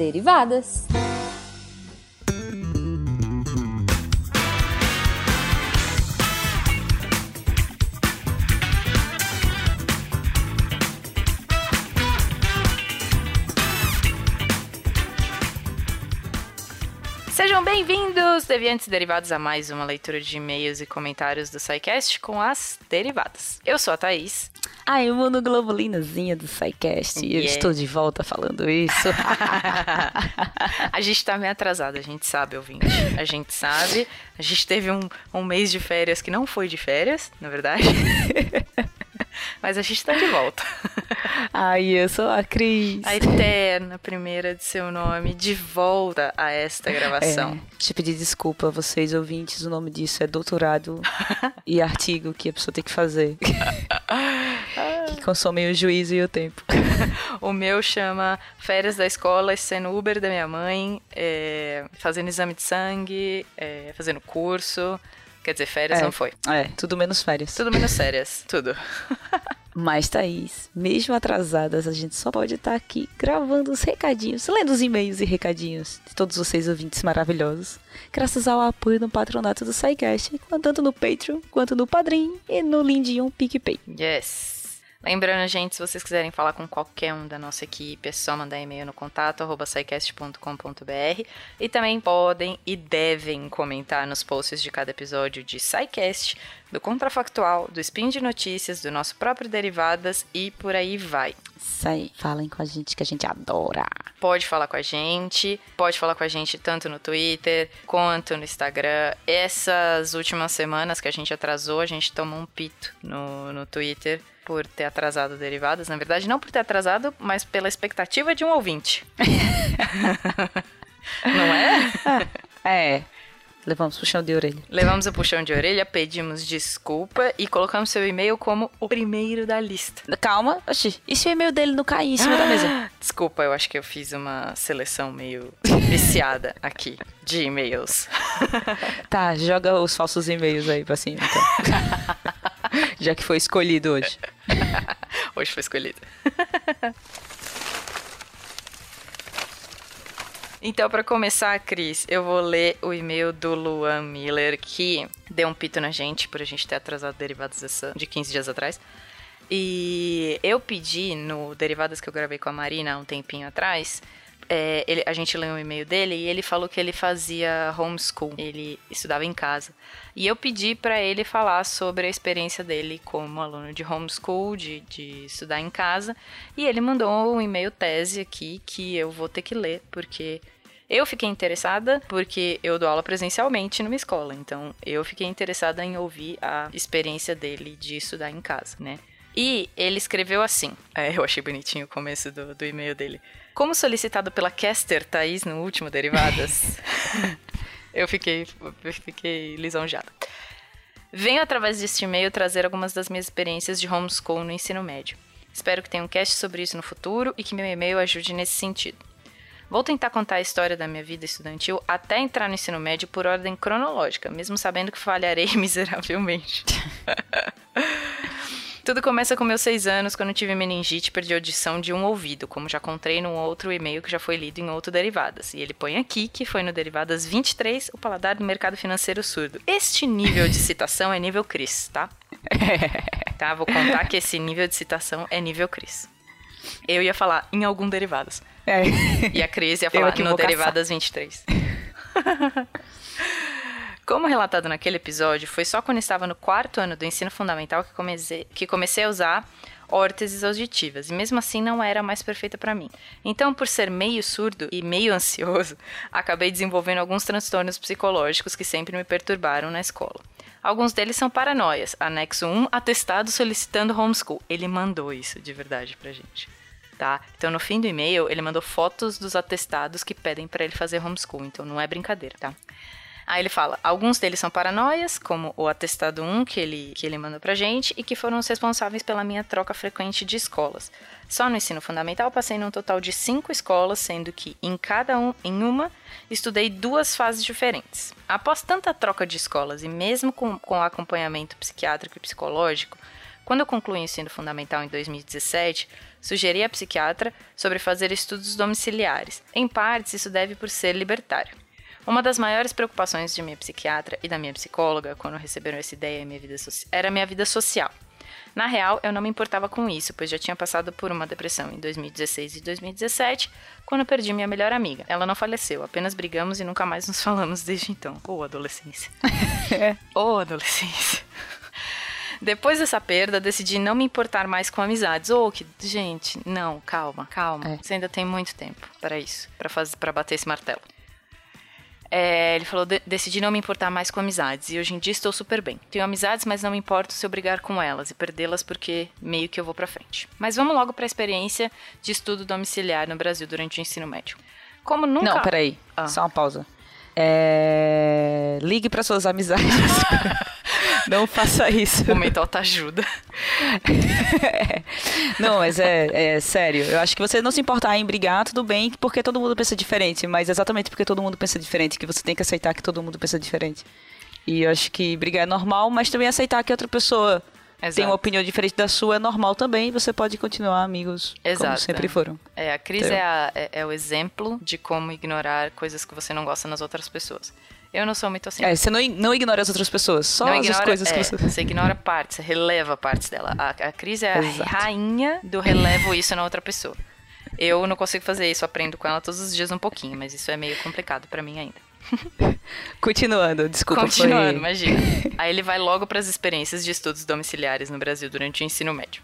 Derivadas. Sejam bem-vindos, deviantes derivados, a mais uma leitura de e-mails e comentários do SciCast com as derivadas. Eu sou a Thaís. Ai, o mundo globulinazinha do SciCast. Yeah. Eu estou de volta falando isso. a gente tá meio atrasado, a gente sabe, ouvinte. A gente sabe. A gente teve um, um mês de férias que não foi de férias, na verdade. Mas a gente tá de volta. Ai, eu sou a Cris. A eterna primeira de seu nome, de volta a esta gravação. É, te pedir desculpa a vocês, ouvintes, o nome disso é doutorado e artigo que a pessoa tem que fazer. Que consomem o juízo e o tempo. o meu chama Férias da Escola, sendo Uber da minha mãe, é, fazendo exame de sangue, é, fazendo curso. Quer dizer, férias é, não foi. É, tudo menos férias. Tudo menos férias, tudo. Mas, Thaís, mesmo atrasadas, a gente só pode estar aqui gravando os recadinhos, lendo os e-mails e recadinhos de todos vocês ouvintes maravilhosos, graças ao apoio no patronato do SciCast, tanto no Patreon quanto no Padrim e no lindinho PicPay. Yes! Lembrando, gente, se vocês quiserem falar com qualquer um da nossa equipe, é só mandar e-mail no contato @saicast.com.br e também podem e devem comentar nos posts de cada episódio de SciCast, do Contrafactual, do Spin de Notícias, do nosso próprio Derivadas e por aí vai. Isso aí, falem com a gente que a gente adora. Pode falar com a gente, pode falar com a gente tanto no Twitter quanto no Instagram. Essas últimas semanas que a gente atrasou, a gente tomou um pito no, no Twitter por ter atrasado derivadas. Na verdade, não por ter atrasado, mas pela expectativa de um ouvinte. não é? É. Levamos puxão de orelha. Levamos o puxão de orelha, pedimos desculpa e colocamos seu e-mail como o primeiro da lista. Calma, oxi, e se o e-mail dele não cair em cima da mesa? Desculpa, eu acho que eu fiz uma seleção meio viciada aqui de e-mails. tá, joga os falsos e-mails aí pra cima, então. Já que foi escolhido hoje. hoje foi escolhido. Então, para começar, Cris, eu vou ler o e-mail do Luan Miller, que deu um pito na gente por a gente ter atrasado derivados de 15 dias atrás. E eu pedi no Derivadas que eu gravei com a Marina há um tempinho atrás é, ele, a gente leu um e-mail dele e ele falou que ele fazia homeschool, ele estudava em casa. E eu pedi para ele falar sobre a experiência dele como aluno de homeschool, de, de estudar em casa. E ele mandou um e-mail tese aqui que eu vou ter que ler, porque eu fiquei interessada porque eu dou aula presencialmente numa escola, então eu fiquei interessada em ouvir a experiência dele de estudar em casa, né? E ele escreveu assim, é, eu achei bonitinho o começo do, do e-mail dele. Como solicitado pela Caster Thaís no último Derivadas, eu fiquei, eu fiquei lisonjeada. Venho através deste e-mail trazer algumas das minhas experiências de homeschool no ensino médio. Espero que tenha um cast sobre isso no futuro e que meu e-mail ajude nesse sentido. Vou tentar contar a história da minha vida estudantil até entrar no ensino médio por ordem cronológica, mesmo sabendo que falharei miseravelmente. Tudo começa com meus seis anos, quando tive meningite e perdi a audição de um ouvido, como já contei num outro e-mail que já foi lido em outro Derivadas. E ele põe aqui que foi no Derivadas 23, o paladar do mercado financeiro surdo. Este nível de citação é nível Cris, tá? tá, vou contar que esse nível de citação é nível Cris. Eu ia falar em algum Derivadas. É. E a Cris ia falar no Derivadas 23. Como relatado naquele episódio, foi só quando estava no quarto ano do ensino fundamental que comecei, que comecei a usar órteses auditivas, e mesmo assim não era mais perfeita para mim. Então, por ser meio surdo e meio ansioso, acabei desenvolvendo alguns transtornos psicológicos que sempre me perturbaram na escola. Alguns deles são paranoias. Anexo 1, atestado solicitando homeschool. Ele mandou isso de verdade pra gente. Tá? Então, no fim do e-mail, ele mandou fotos dos atestados que pedem para ele fazer homeschool. Então, não é brincadeira, tá? Aí ele fala: alguns deles são paranoias, como o atestado 1 que ele, que ele manda pra gente, e que foram os responsáveis pela minha troca frequente de escolas. Só no ensino fundamental passei num total de cinco escolas, sendo que em cada um, em uma, estudei duas fases diferentes. Após tanta troca de escolas e mesmo com, com acompanhamento psiquiátrico e psicológico, quando eu concluí o ensino fundamental em 2017, sugeri à psiquiatra sobre fazer estudos domiciliares. Em partes, isso deve por ser libertário. Uma das maiores preocupações de minha psiquiatra e da minha psicóloga quando receberam essa ideia minha vida era a minha vida social. Na real, eu não me importava com isso, pois já tinha passado por uma depressão em 2016 e 2017, quando perdi minha melhor amiga. Ela não faleceu, apenas brigamos e nunca mais nos falamos desde então. Ô, oh, adolescência. Ô, oh, adolescência. Depois dessa perda, decidi não me importar mais com amizades. Ô, oh, que gente, não, calma, calma. É. Você ainda tem muito tempo para isso, para fazer, para bater esse martelo. É, ele falou: de decidi não me importar mais com amizades e hoje em dia estou super bem. Tenho amizades, mas não me importo se eu brigar com elas e perdê-las porque meio que eu vou para frente. Mas vamos logo para a experiência de estudo domiciliar no Brasil durante o ensino médio. Como nunca. Não, peraí. Ah. Só uma pausa. É... Ligue para suas amizades. Não faça isso. Momento ajuda. Não, mas é, é, sério. Eu acho que você não se importar em brigar, tudo bem, porque todo mundo pensa diferente. Mas exatamente porque todo mundo pensa diferente, que você tem que aceitar que todo mundo pensa diferente. E eu acho que brigar é normal, mas também aceitar que outra pessoa Exato. tem uma opinião diferente da sua é normal também. Você pode continuar amigos Exato. como sempre foram. É, a crise então. é, a, é, é o exemplo de como ignorar coisas que você não gosta nas outras pessoas. Eu não sou muito assim. É, você não, não ignora as outras pessoas, só não as ignora, coisas é, que você... Você ignora partes, você releva partes dela. A, a Cris é a Exato. rainha do relevo isso na outra pessoa. Eu não consigo fazer isso, aprendo com ela todos os dias um pouquinho, mas isso é meio complicado para mim ainda. Continuando, desculpa. Continuando, foi... imagina. Aí ele vai logo para as experiências de estudos domiciliares no Brasil durante o ensino médio.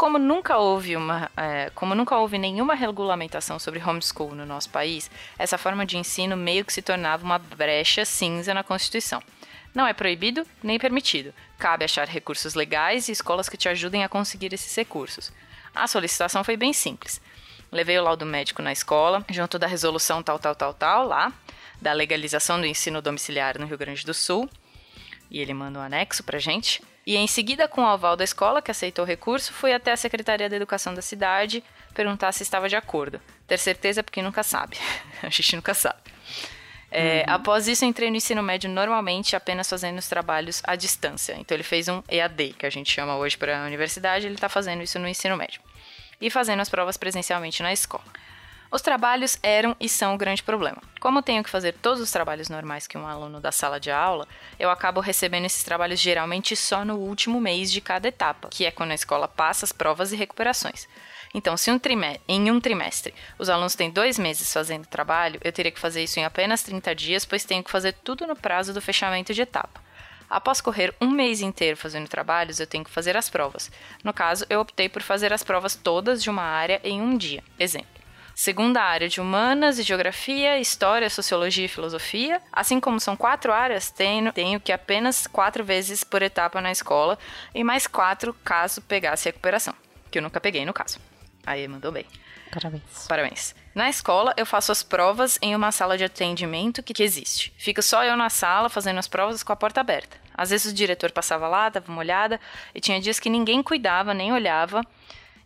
Como nunca houve uma, é, como nunca houve nenhuma regulamentação sobre homeschool no nosso país, essa forma de ensino meio que se tornava uma brecha cinza na Constituição. Não é proibido nem permitido. Cabe achar recursos legais e escolas que te ajudem a conseguir esses recursos. A solicitação foi bem simples. Levei o laudo médico na escola, junto da resolução tal, tal, tal, tal, lá, da legalização do ensino domiciliar no Rio Grande do Sul. E ele manda um anexo pra gente. E em seguida, com o aval da escola, que aceitou o recurso, fui até a Secretaria da Educação da cidade perguntar se estava de acordo. Ter certeza porque nunca sabe. a gente nunca sabe. É, uhum. Após isso, entrei no ensino médio normalmente, apenas fazendo os trabalhos à distância. Então, ele fez um EAD, que a gente chama hoje para a universidade, ele está fazendo isso no ensino médio. E fazendo as provas presencialmente na escola. Os trabalhos eram e são um grande problema. Como tenho que fazer todos os trabalhos normais que um aluno da sala de aula, eu acabo recebendo esses trabalhos geralmente só no último mês de cada etapa, que é quando a escola passa as provas e recuperações. Então, se um em um trimestre os alunos têm dois meses fazendo trabalho, eu teria que fazer isso em apenas 30 dias, pois tenho que fazer tudo no prazo do fechamento de etapa. Após correr um mês inteiro fazendo trabalhos, eu tenho que fazer as provas. No caso, eu optei por fazer as provas todas de uma área em um dia. Exemplo. Segunda área de humanas e geografia, história, sociologia e filosofia. Assim como são quatro áreas, tenho, tenho que apenas quatro vezes por etapa na escola e mais quatro caso pegasse recuperação. Que eu nunca peguei no caso. Aí mandou bem. Parabéns. Parabéns. Na escola, eu faço as provas em uma sala de atendimento que, que existe. Fico só eu na sala fazendo as provas com a porta aberta. Às vezes o diretor passava lá, dava uma olhada, e tinha dias que ninguém cuidava, nem olhava,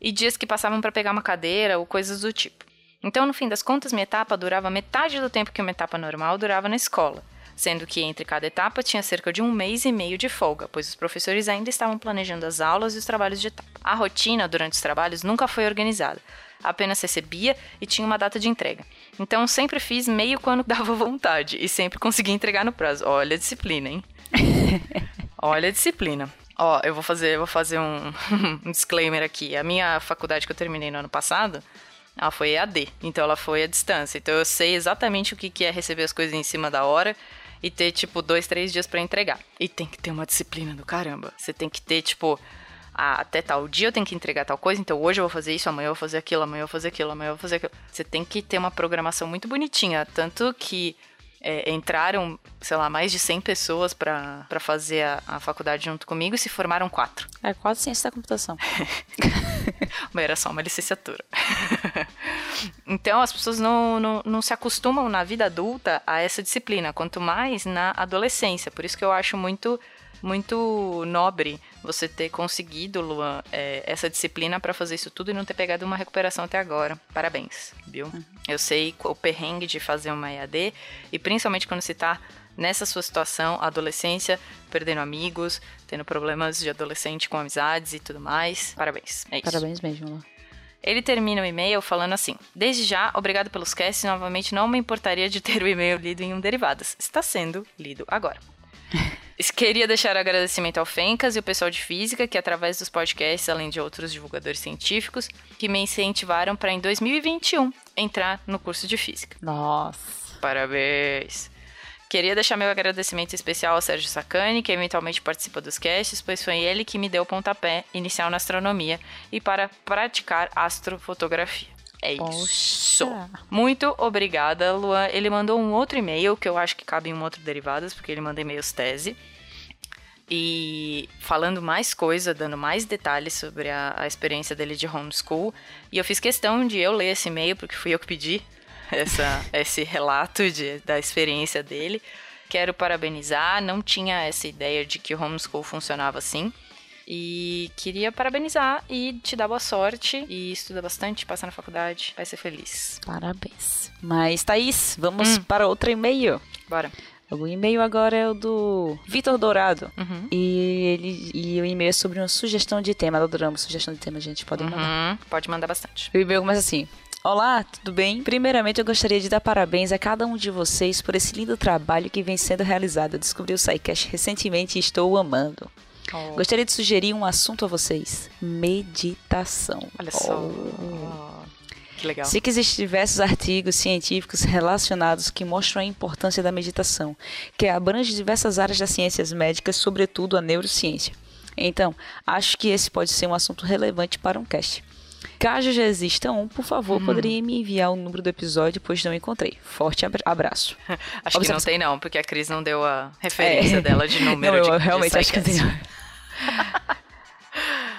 e dias que passavam para pegar uma cadeira ou coisas do tipo. Então, no fim das contas, minha etapa durava metade do tempo que uma etapa normal durava na escola, sendo que entre cada etapa tinha cerca de um mês e meio de folga, pois os professores ainda estavam planejando as aulas e os trabalhos de etapa. A rotina durante os trabalhos nunca foi organizada, apenas recebia e tinha uma data de entrega. Então, sempre fiz meio quando dava vontade e sempre consegui entregar no prazo. Olha a disciplina, hein? Olha a disciplina. Ó, eu vou fazer, vou fazer um, um disclaimer aqui. A minha faculdade que eu terminei no ano passado, ela foi EAD, então ela foi à distância. Então eu sei exatamente o que é receber as coisas em cima da hora e ter, tipo, dois, três dias para entregar. E tem que ter uma disciplina do caramba. Você tem que ter, tipo, ah, até tal dia eu tenho que entregar tal coisa, então hoje eu vou fazer isso, amanhã eu vou fazer aquilo, amanhã eu vou fazer aquilo, amanhã eu vou fazer aquilo. Você tem que ter uma programação muito bonitinha, tanto que é, entraram, sei lá, mais de 100 pessoas para fazer a, a, faculdade junto comigo e se formaram quatro. É quase ciência da computação. Mas era só uma licenciatura. então as pessoas não, não, não se acostumam na vida adulta a essa disciplina, quanto mais na adolescência. Por isso que eu acho muito muito nobre você ter conseguido, Luan, é, essa disciplina para fazer isso tudo e não ter pegado uma recuperação até agora. Parabéns, viu? Uhum. Eu sei o perrengue de fazer uma EAD e principalmente quando você tá nessa sua situação, adolescência, perdendo amigos, tendo problemas de adolescente com amizades e tudo mais. Parabéns. É isso. Parabéns mesmo, Luan. Ele termina o e-mail falando assim: Desde já, obrigado pelos casts. Novamente, não me importaria de ter o e-mail lido em um Derivadas. Está sendo lido agora. Queria deixar agradecimento ao Fencas e o pessoal de física, que através dos podcasts, além de outros divulgadores científicos, que me incentivaram para em 2021 entrar no curso de física. Nossa. Parabéns! Queria deixar meu agradecimento especial ao Sérgio Sacani, que eventualmente participa dos casts, pois foi ele que me deu o pontapé inicial na astronomia e para praticar astrofotografia. É isso. Poxa. Muito obrigada, Luan. Ele mandou um outro e-mail, que eu acho que cabe em um outro Derivadas, porque ele manda e-mails tese. E falando mais coisa, dando mais detalhes sobre a, a experiência dele de homeschool. E eu fiz questão de eu ler esse e-mail, porque fui eu que pedi essa, esse relato de, da experiência dele. Quero parabenizar, não tinha essa ideia de que o homeschool funcionava assim. E queria parabenizar e te dar boa sorte. E estuda bastante, passa na faculdade, vai ser feliz. Parabéns. Mas, Thaís, vamos para outro e-mail. Bora. O e-mail agora é o do Vitor Dourado. Uhum. E, ele, e o e-mail é sobre uma sugestão de tema. Adoramos sugestão de tema, gente. Podem mandar. Uhum. Pode mandar bastante. O e-mail começa assim. Olá, tudo bem? Primeiramente, eu gostaria de dar parabéns a cada um de vocês por esse lindo trabalho que vem sendo realizado. Eu descobri o SciCast recentemente e estou amando. Oh, Gostaria de sugerir um assunto a vocês: meditação. olha só. Oh. Que legal. Sei que existem diversos artigos científicos relacionados que mostram a importância da meditação, que abrange diversas áreas das ciências médicas, sobretudo a neurociência. Então, acho que esse pode ser um assunto relevante para um cast. Caso já exista um, por favor, Uhum. poderia me enviar o número do episódio, pois não encontrei. Forte abra- abraço. Acho que não tem não, porque a Cris não deu a referência É. dela de número não, de eu de realmente acho que tem.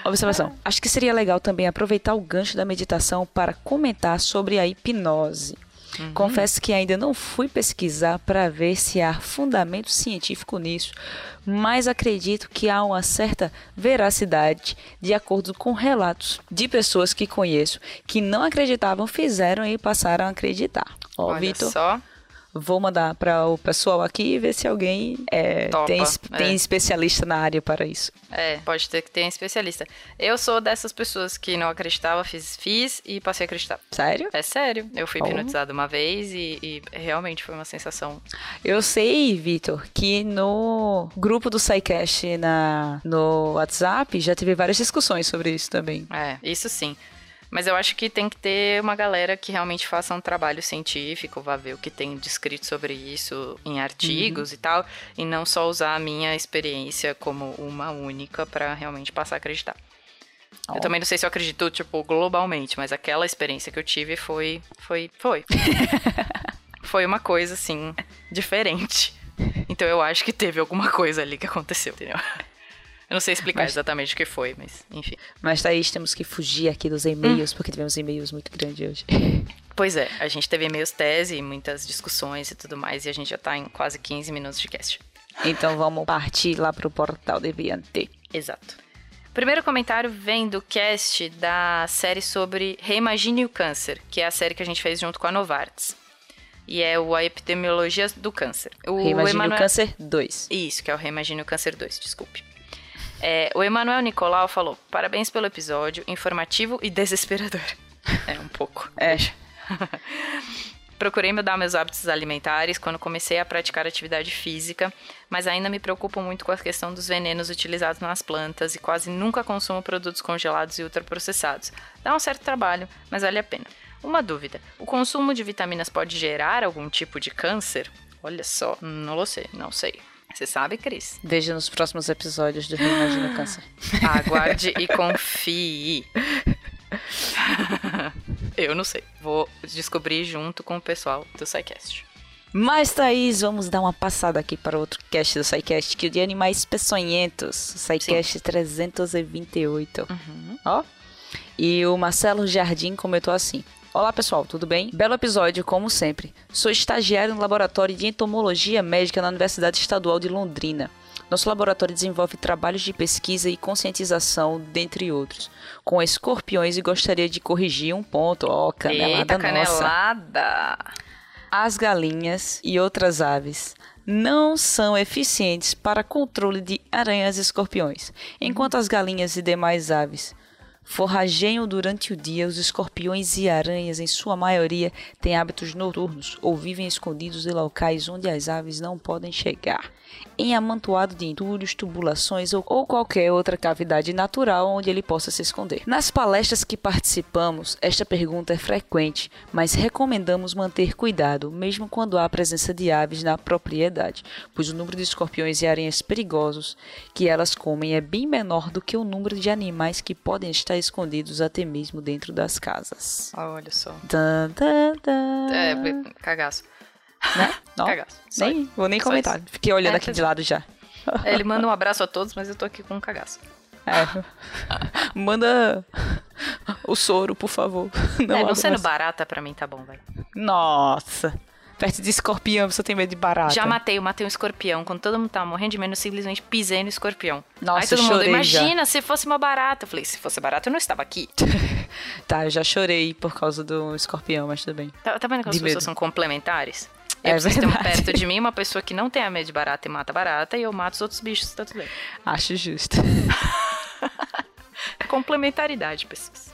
Observação. Acho que seria legal também aproveitar o gancho da meditação para comentar sobre a hipnose. Uhum. Confesso que ainda não fui pesquisar para ver se há fundamento científico nisso, mas acredito que há uma certa veracidade de acordo com relatos de pessoas que conheço que não acreditavam, fizeram e passaram a acreditar. Ó, Olha Vitor, só. Vou mandar para o pessoal aqui e ver se alguém é, Topa, tem, é. tem especialista na área para isso. É, pode ter que ter um especialista. Eu sou dessas pessoas que não acreditava, fiz, fiz e passei a acreditar. Sério? É sério. Eu fui Oh. hipnotizada uma vez e, e realmente foi uma sensação. Eu sei, Vitor, que no grupo do SciCast na, no WhatsApp já teve várias discussões sobre isso também. É, isso sim. Mas eu acho que tem que ter uma galera que realmente faça um trabalho científico, vá ver o que tem descrito sobre isso em artigos e tal, e não só usar a minha experiência como uma única pra realmente passar a acreditar. Ó. Eu também não sei se eu acredito, tipo, globalmente, mas aquela experiência que eu tive foi. Foi. Foi. foi uma coisa, assim, diferente. Então eu acho que teve alguma coisa ali que aconteceu, entendeu? Eu não sei explicar Mas- exatamente o que foi, mas enfim. Mas Thaís, temos que fugir aqui dos e-mails, porque tivemos e-mails muito grandes hoje. Pois é, a gente teve e-mails tese, muitas discussões e tudo mais, e a gente já tá em quase 15 minutos de cast. Então vamos partir lá pro portal Deviante. Exato. Primeiro comentário vem do cast da série sobre Reimagine o Câncer, que é a série que a gente fez junto com a Novartis. E é o A Epidemiologia do Câncer. O Reimagine Emanuel- o Câncer 2. Isso, que é o Reimagine o Câncer 2, desculpe. É, o Emanuel Nicolau falou: parabéns pelo episódio, informativo e desesperador. É, um pouco. É. Procurei mudar meus hábitos alimentares quando comecei a praticar atividade física, mas ainda me preocupo muito com a questão dos venenos utilizados nas plantas e quase nunca consumo produtos congelados e ultraprocessados. Dá um certo trabalho, mas vale a pena. Uma dúvida: o consumo de vitaminas pode gerar algum tipo de câncer? Olha só, não sei, não sei. Você sabe, Cris? Veja nos próximos episódios do Reimagine o Câncer. Aguarde e confie. Eu não sei. Vou descobrir junto com o pessoal do SciCast. Mas, Thaís, vamos dar uma passada aqui para outro cast do SciCast, que é o de animais peçonhentos. SciCast 328. Ó. E o Marcelo Jardim comentou assim. Olá pessoal, tudo bem? Belo episódio, como sempre. Sou estagiário no laboratório de entomologia médica na Universidade Estadual de Londrina. Nosso laboratório desenvolve trabalhos de pesquisa e conscientização, dentre outros, com escorpiões e gostaria de corrigir um ponto. Ó, canelada Eita, nossa canelada! as galinhas e outras aves não são eficientes para controle de aranhas e escorpiões, enquanto as galinhas e demais aves Forrageiam durante o dia, os escorpiões e aranhas, em sua maioria, têm hábitos noturnos ou vivem escondidos em locais onde as aves não podem chegar em amontoado de entulhos, tubulações ou, ou qualquer outra cavidade natural onde ele possa se esconder. Nas palestras que participamos, esta pergunta é frequente, mas recomendamos manter cuidado, mesmo quando há presença de aves na propriedade, pois o número de escorpiões e aranhas perigosos que elas comem é bem menor do que o número de animais que podem estar escondidos até mesmo dentro das casas. Olha só. Tan, tan, tan. É, cagaço. Né? Não, Cagaço. Só nem, vou nem comentar. Fiquei olhando É, aqui de lado já. É, Ele manda um abraço a todos, mas eu tô aqui com um cagaço. É. Manda o soro, por favor. Não, é, não sendo barata, pra mim tá bom, vai. Nossa. Perto de escorpião, você tem medo de barata. Já matei, eu matei um escorpião. Quando todo mundo tava morrendo de medo, eu simplesmente pisei no escorpião. Nossa, Aí todo mundo, chorei já. imagina se fosse uma barata. Eu falei, se fosse barata, eu não estava aqui. Tá, eu já chorei por causa do escorpião, mas tudo bem. Tá, tá vendo que as De pessoas medo. são complementares? É Eu preciso ter um verdade. perto de mim uma pessoa que não tenha medo de barata e mata barata, e eu mato os outros bichos, tá tudo bem. Acho justo. Complementaridade, pessoas.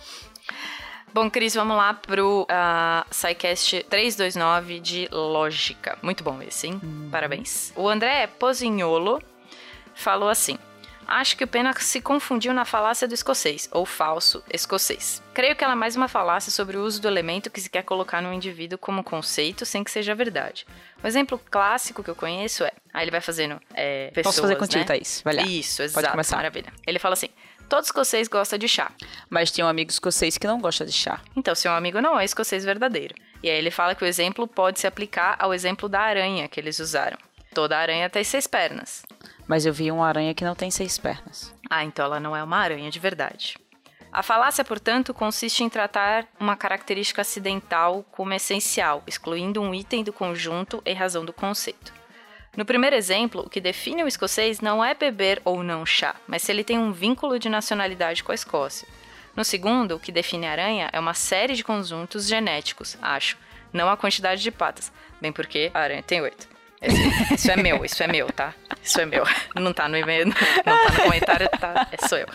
Bom, Cris, vamos lá pro uh, SciCast 329 de Lógica. Muito bom esse, hein? Parabéns. O André Posignolo falou assim. Acho que o Pena se confundiu na falácia do escocês, ou falso escocês. Creio que ela é mais uma falácia sobre o uso do elemento que se quer colocar no indivíduo como conceito sem que seja verdade. Um exemplo clássico que eu conheço é... Aí ele vai fazendo é, pessoas, Posso fazer contigo, né? Thaís? Vai lá. Isso, Pode exato, começar. maravilha. Ele fala assim, todo escocês gosta de chá. Mas tem um amigo escocês que não gosta de chá. Então, seu amigo não é escocês verdadeiro. E aí ele fala que o exemplo pode se aplicar ao exemplo da aranha que eles usaram. Toda aranha tem seis pernas. Mas eu vi uma aranha que não tem seis pernas. Ah, então ela não é uma aranha de verdade. A falácia, portanto, consiste em tratar uma característica acidental como essencial, excluindo um item do conjunto em razão do conceito. No primeiro exemplo, o que define o escocês não é beber ou não chá, mas se ele tem um vínculo de nacionalidade com a Escócia. No segundo, o que define aranha é uma série de conjuntos genéticos, acho, não a quantidade de patas, bem porque a aranha tem oito. Isso é meu, isso é meu, tá? Isso é meu. Não tá no e-mail, não tá no comentário, tá? É, sou eu.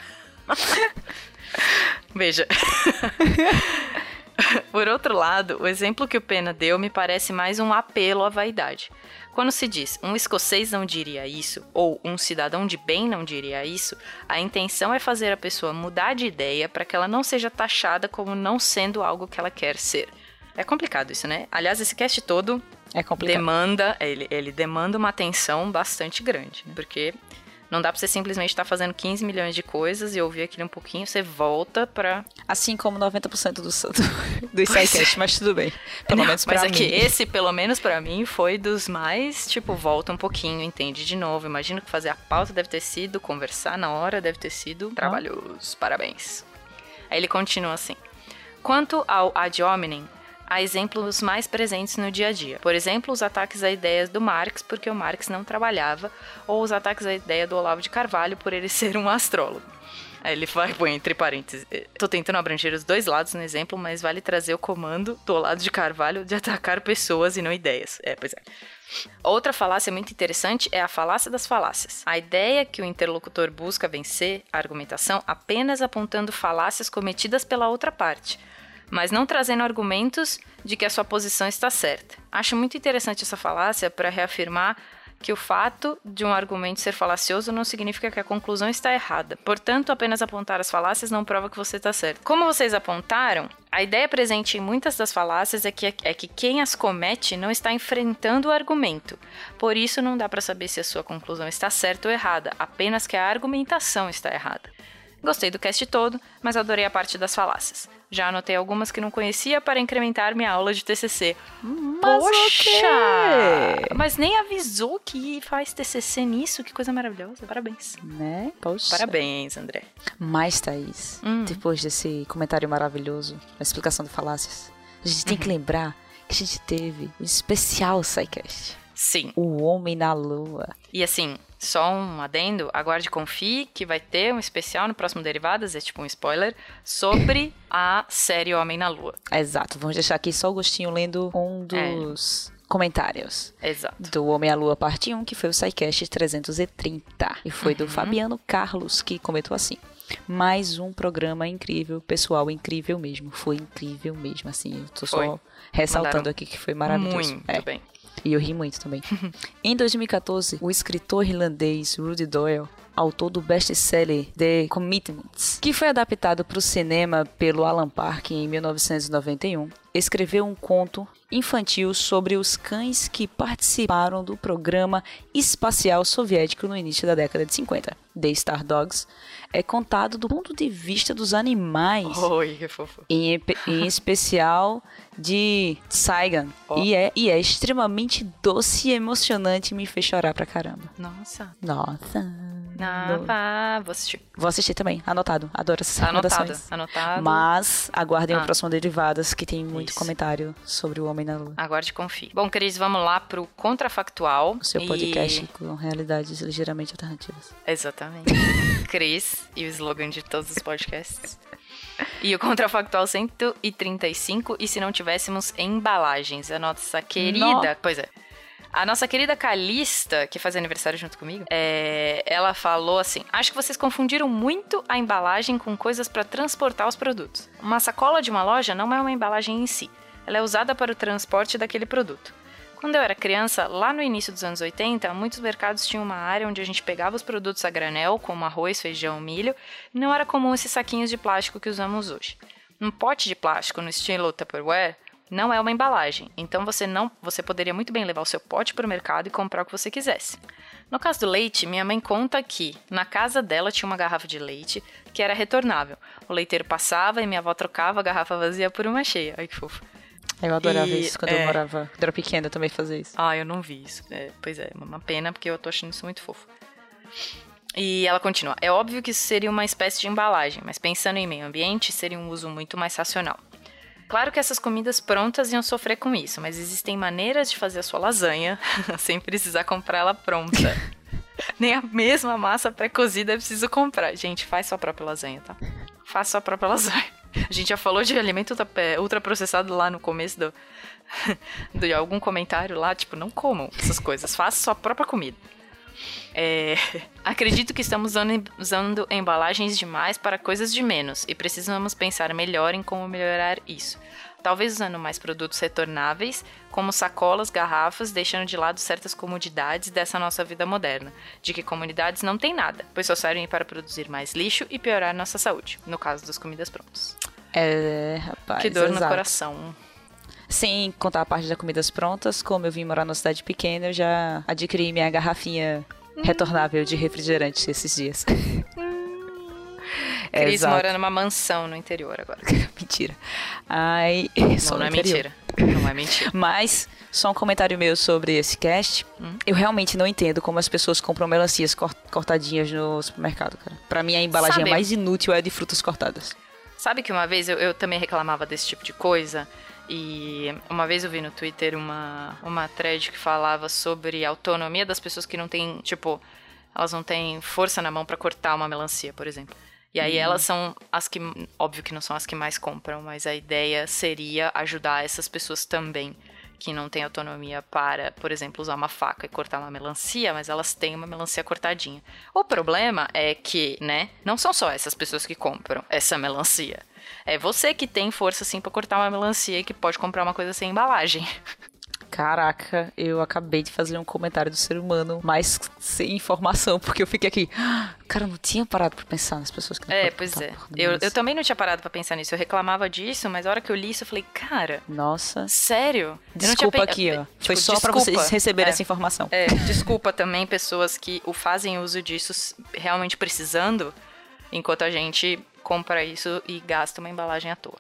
Veja. Por outro lado, o exemplo que o Pena deu me parece mais um apelo à vaidade. Quando se diz um escocês não diria isso, ou um cidadão de bem não diria isso, a intenção é fazer a pessoa mudar de ideia para que ela não seja taxada como não sendo algo que ela quer ser. É complicado isso, né? Aliás, esse cast todo É complicado. demanda, ele, ele demanda uma atenção bastante grande, né? Porque não dá pra você simplesmente estar fazendo 15 milhões de coisas e ouvir aquilo um pouquinho, você volta pra Assim como 90% do, do, do SciCast, mas tudo bem. Pelo Não, menos pra mas é mim. que esse, pelo menos pra mim, foi dos mais, tipo, volta um pouquinho, entende de novo. Imagino que fazer a pauta deve ter sido, conversar na hora deve ter sido trabalhoso. Parabéns. Aí ele continua assim. Quanto ao ad hominem, há exemplos mais presentes no dia a dia. Por exemplo, os ataques a ideias do Marx, porque o Marx não trabalhava, ou os ataques à ideia do Olavo de Carvalho, por ele ser um astrólogo. Aí ele vai, põe entre parênteses. eh, Tô tentando abranger os dois lados no exemplo, mas vale trazer o comando do Olavo de Carvalho de atacar pessoas e não ideias. É, pois é. Outra falácia muito interessante é a falácia das falácias. A ideia que o interlocutor busca vencer a argumentação apenas apontando falácias cometidas pela outra parte, mas não trazendo argumentos de que a sua posição está certa. Acho muito interessante essa falácia para reafirmar que o fato de um argumento ser falacioso não significa que a conclusão está errada. Portanto, apenas apontar as falácias não prova que você está certo. Como vocês apontaram, a ideia presente em muitas das falácias é que, é que quem as comete não está enfrentando o argumento. Por isso, não dá para saber se a sua conclusão está certa ou errada, apenas que a argumentação está errada. Gostei do cast todo, mas adorei a parte das falácias. Já anotei algumas que não conhecia para incrementar minha aula de TCC. Mas Poxa! ok. Mas nem avisou que faz TCC nisso, que coisa maravilhosa. Parabéns. Né? Poxa. Parabéns, André. Mas, Thaís, Hum. depois desse comentário maravilhoso, a explicação de falácias, a gente tem que lembrar que a gente teve o especial SciCast. Sim. O Homem na Lua. E assim, só um adendo, aguarde confie que vai ter um especial no próximo Derivadas, é tipo um spoiler, sobre a série Homem na Lua. Exato, vamos deixar aqui só o gostinho lendo um dos comentários. Exato. Do Homem à Lua, parte 1, que foi o SciCast 330. E foi do Uhum. Fabiano Carlos, que comentou assim. Mais um programa incrível, pessoal, incrível mesmo. Foi incrível mesmo, assim. Eu tô Foi. só ressaltando Mandaram aqui que foi maravilhoso. Muito É. bem. E eu ri muito também. em 2014, o escritor irlandês Rudy Doyle, autor do best-seller The Commitments, que foi adaptado para o cinema pelo Alan Park em 1991, escreveu um conto infantil sobre os cães que participaram do programa espacial soviético no início da década de 50. The Star Dogs é contado do ponto de vista dos animais Oi, que fofo. em, em especial de Saigon. Ó. E, é, e é extremamente doce e emocionante e me fez chorar pra caramba. Nossa. Nossa. Nava. Vou assistir. Vou assistir também, anotado. Adoro essas Tá anotado. recomendações. Anotado. Mas aguardem Ah. o próximo Derivadas, que tem muito Isso. comentário sobre o Homem na Lua. Aguarde e confie. Bom, Cris, vamos lá pro contrafactual. O seu E- podcast com realidades ligeiramente alternativas. Exatamente. Cris e o slogan de todos os podcasts. E o contrafactual 135, e se não tivéssemos embalagens? A nossa querida. No- Pois é. A nossa querida Calista, que faz aniversário junto comigo, é, ela falou assim: Acho que vocês confundiram muito a embalagem com coisas para transportar os produtos. Uma sacola de uma loja não é uma embalagem em si, ela é usada para o transporte daquele produto. Quando eu era criança, lá no início dos anos 80, muitos mercados tinham uma área onde a gente pegava os produtos a granel, como arroz, feijão, milho, e não era comum esses saquinhos de plástico que usamos hoje. Um pote de plástico no estilo Tupperware não é uma embalagem, então você não, você poderia muito bem levar o seu pote para o mercado e comprar o que você quisesse. No caso do leite, minha mãe conta que na casa dela tinha uma garrafa de leite que era retornável. O leiteiro passava e minha avó trocava a garrafa vazia por uma cheia. Ai que fofo. Eu adorava E, isso quando é. eu morava. Quando era pequena eu também fazia isso. Ah, eu não vi isso. É, pois é, uma pena, porque eu tô achando isso muito fofo. E ela continua. É óbvio que isso seria uma espécie de embalagem, mas pensando em meio ambiente, seria um uso muito mais racional. Claro que essas comidas prontas iam sofrer com isso, mas existem maneiras de fazer a sua lasanha sem precisar comprar ela pronta. Nem a mesma massa pré-cozida é preciso comprar. Gente, faz sua própria lasanha, tá? Faça sua própria lasanha. A gente já falou de alimento é, ultraprocessado lá no começo do, de algum comentário lá, tipo, não comam essas coisas, faça sua própria comida. É, acredito que estamos usando, embalagens demais para coisas de menos e precisamos pensar melhor em como melhorar isso. Talvez usando mais produtos retornáveis, como sacolas, garrafas, deixando de lado certas comodidades dessa nossa vida moderna, de que comunidades não tem nada, pois só servem para produzir mais lixo e piorar nossa saúde, no caso das comidas prontas. É, rapaz. que dor no exato. coração. Sem contar a parte das comidas prontas, como eu vim morar numa cidade pequena, eu já adquiri minha garrafinha retornável de refrigerante esses dias. É, Cris exato. mora numa mansão no interior agora. Mentira. Ai, só Não, no não é interior. mentira. Não é mentira. Mas, só um comentário meu sobre esse cast. Hum? Eu realmente não entendo como as pessoas compram melancias cor- cortadinhas no supermercado, cara. Pra mim, a embalagem Sabe- mais inútil é a de frutas cortadas. Sabe que uma vez eu, eu também reclamava desse tipo de coisa? E uma vez eu vi no Twitter uma, uma thread que falava sobre a autonomia das pessoas que não têm, tipo, elas não têm força na mão pra cortar uma melancia, por exemplo. E aí elas são as que, óbvio que não são as que mais compram, mas a ideia seria ajudar essas pessoas também que não têm autonomia para, por exemplo, usar uma faca e cortar uma melancia, mas elas têm uma melancia cortadinha. O problema é que, né, não são só essas pessoas que compram essa melancia. É você que tem força assim pra cortar uma melancia e que pode comprar uma coisa sem embalagem. Caraca, eu acabei de fazer um comentário do ser humano, mas sem informação, porque eu fiquei aqui. "Ah, Cara, eu não tinha parado pra pensar nas pessoas que não É, pois é. a porra da Eu, eu também não tinha parado pra pensar nisso. Eu reclamava disso, mas a hora que eu li isso, eu falei, cara, Nossa. sério? Eu Desculpa aqui, ó. Tipo, Foi só pra desculpa. vocês receberem É. essa informação. É, desculpa também pessoas que o fazem uso disso realmente precisando, enquanto a gente compra isso e gasta uma embalagem à toa.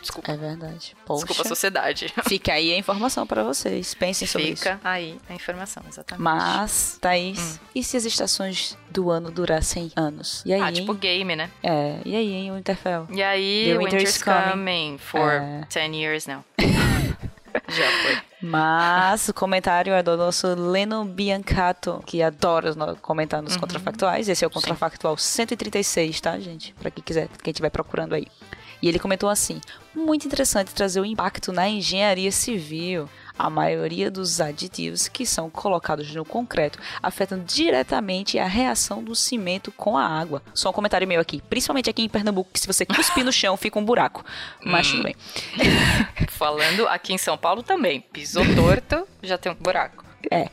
Desculpa. É verdade. Poxa. Desculpa a sociedade. Fica aí a informação pra vocês. Pensem sobre isso. Fica aí a informação, exatamente. Mas, Thaís, e se as estações do ano durassem anos? E aí, ah, tipo hein? game, né? É, e aí, hein, Winterfell? E aí, The winter Winter's is coming. coming for É. 10 years now. Já foi. Mas o comentário é do nosso Leno Biancato, que adora comentar nos contrafactuais. Esse é o contrafactual 136, tá, gente? Pra quem quiser, quem estiver procurando aí. E ele comentou assim: muito interessante trazer o impacto na engenharia civil. A maioria dos aditivos que são colocados no concreto afetam diretamente a reação do cimento com a água. Só um comentário meu aqui, principalmente aqui em Pernambuco, que se você cuspir no chão fica um buraco. Mas Hum. tudo bem. Falando aqui em São Paulo também. Pisou torto, já tem um buraco. É.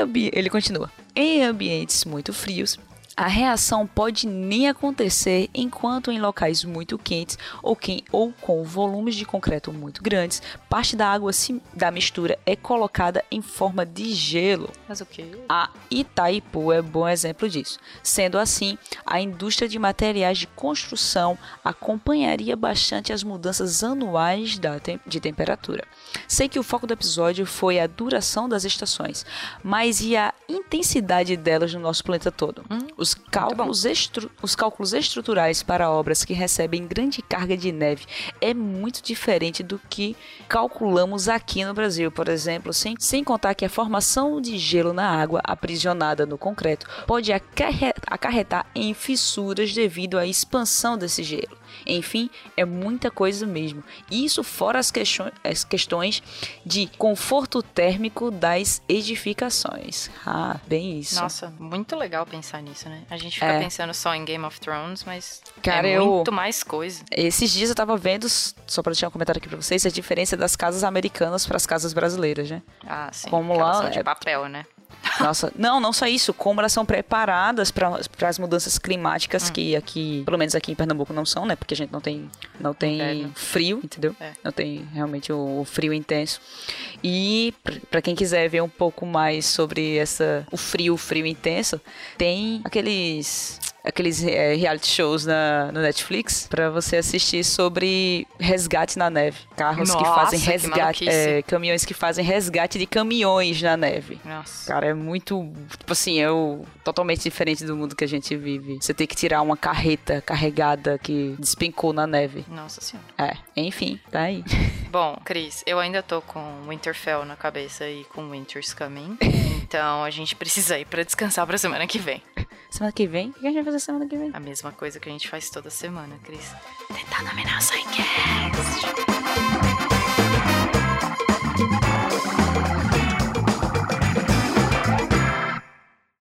Ambi- Ele continua. Em ambientes muito frios, a reação pode nem acontecer enquanto em locais muito quentes ou, quem, ou com volumes de concreto muito grandes, parte da água da mistura é colocada em forma de gelo. Mas o quê? A Itaipu é bom exemplo disso. Sendo assim, a indústria de materiais de construção acompanharia bastante as mudanças anuais da tem- de temperatura. Sei que o foco do episódio foi a duração das estações, mas e a intensidade delas no nosso planeta todo? Os cálculos, estru- os cálculos estruturais para obras que recebem grande carga de neve é muito diferente do que calculamos aqui no Brasil, por exemplo, sem, sem contar que a formação de gelo na água aprisionada no concreto pode acarre- acarretar em fissuras devido à expansão desse gelo. Enfim, é muita coisa mesmo. Isso fora as, questões- as questões de conforto térmico das edificações. Ah, bem isso. Nossa, muito legal pensar nisso, né? A gente fica É. pensando só em Game of Thrones, mas Cara, é eu- muito mais coisa. Esses dias eu tava vendo, só pra deixar um comentário aqui pra vocês, a diferença das casas americanas para as casas brasileiras, né? Ah, sim. Como lá de é- papel, né? Nossa, não, não só isso, como elas são preparadas para as mudanças climáticas que aqui, pelo menos aqui em Pernambuco não são, né? Porque a gente não tem não tem Inverno. frio, entendeu? É. Não tem realmente o, o frio intenso. E pra quem quiser ver um pouco mais sobre essa o frio, o frio intenso, tem aqueles aqueles é, reality shows na, no Netflix pra você assistir sobre resgate na neve, carros que Nossa, fazem que resgate, maluquice. é, caminhões que fazem resgate de caminhões na neve. Nossa. Cara, é muito. Tipo assim, é o, totalmente diferente do mundo que a gente vive. Você tem que tirar uma carreta carregada que despencou na neve. Nossa senhora. É, enfim, tá aí. Bom, Cris, eu ainda tô com Winterfell na cabeça e com Winter's Coming. então a gente precisa ir pra descansar pra semana que vem. Semana que vem? O que a gente vai fazer semana que vem? A mesma coisa que a gente faz toda semana, Cris. Tentar dominar o Psycast.